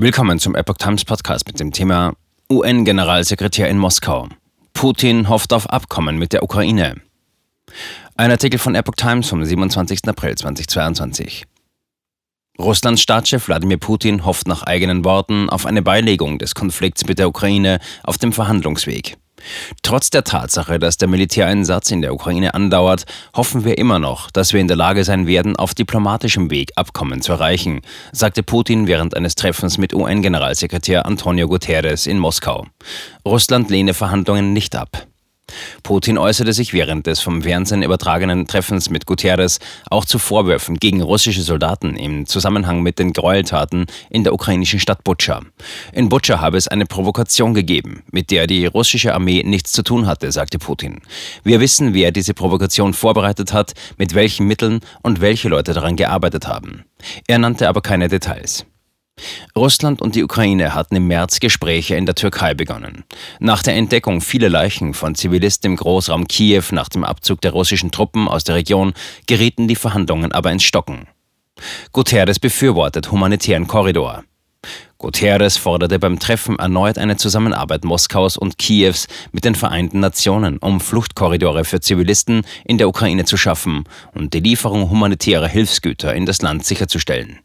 Willkommen zum Epoch Times Podcast mit dem Thema UN-Generalsekretär in Moskau. Putin hofft auf Abkommen mit der Ukraine. Ein Artikel von Epoch Times vom 27. April 2022. Russlands Staatschef Wladimir Putin hofft nach eigenen Worten auf eine Beilegung des Konflikts mit der Ukraine auf dem Verhandlungsweg. Trotz der Tatsache, dass der Militäreinsatz in der Ukraine andauert, hoffen wir immer noch, dass wir in der Lage sein werden, auf diplomatischem Weg Abkommen zu erreichen, sagte Putin während eines Treffens mit UN-Generalsekretär Antonio Guterres in Moskau. Russland lehne Verhandlungen nicht ab. Putin äußerte sich während des vom Fernsehen übertragenen Treffens mit Guterres auch zu Vorwürfen gegen russische Soldaten im Zusammenhang mit den Gräueltaten in der ukrainischen Stadt Butscha. In Butscha habe es eine Provokation gegeben, mit der die russische Armee nichts zu tun hatte, sagte Putin. Wir wissen, wer diese Provokation vorbereitet hat, mit welchen Mitteln und welche Leute daran gearbeitet haben. Er nannte aber keine Details. Russland und die Ukraine hatten im März Gespräche in der Türkei begonnen. Nach der Entdeckung vieler Leichen von Zivilisten im Großraum Kiew nach dem Abzug der russischen Truppen aus der Region gerieten die Verhandlungen aber ins Stocken. Guterres befürwortet humanitären Korridor. Guterres forderte beim Treffen erneut eine Zusammenarbeit Moskaus und Kiews mit den Vereinten Nationen, um Fluchtkorridore für Zivilisten in der Ukraine zu schaffen und die Lieferung humanitärer Hilfsgüter in das Land sicherzustellen.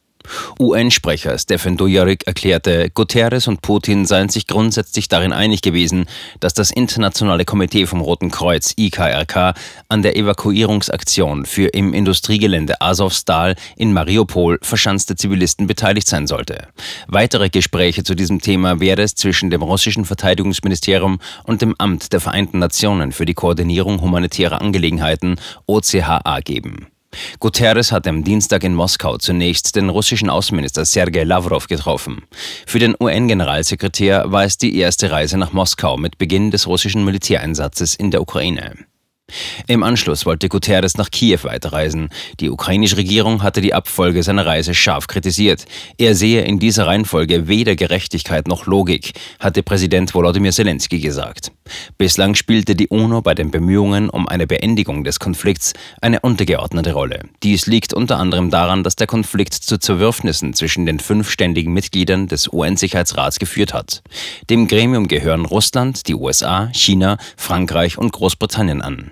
UN-Sprecher Stefan Dujarric erklärte, Guterres und Putin seien sich grundsätzlich darin einig gewesen, dass das Internationale Komitee vom Roten Kreuz IKRK an der Evakuierungsaktion für im Industriegelände Azovstal in Mariupol verschanzte Zivilisten beteiligt sein sollte. Weitere Gespräche zu diesem Thema werde es zwischen dem russischen Verteidigungsministerium und dem Amt der Vereinten Nationen für die Koordinierung humanitärer Angelegenheiten OCHA geben. Guterres hat am Dienstag in Moskau zunächst den russischen Außenminister Sergei Lavrov getroffen. Für den UN-Generalsekretär war es die erste Reise nach Moskau mit Beginn des russischen Militäreinsatzes in der Ukraine. Im Anschluss wollte Guterres nach Kiew weiterreisen. Die ukrainische Regierung hatte die Abfolge seiner Reise scharf kritisiert. Er sehe in dieser Reihenfolge weder Gerechtigkeit noch Logik, hatte Präsident Volodymyr Zelensky gesagt. Bislang spielte die UNO bei den Bemühungen um eine Beendigung des Konflikts eine untergeordnete Rolle. Dies liegt unter anderem daran, dass der Konflikt zu Zerwürfnissen zwischen den fünf ständigen Mitgliedern des UN-Sicherheitsrats geführt hat. Dem Gremium gehören Russland, die USA, China, Frankreich und Großbritannien an.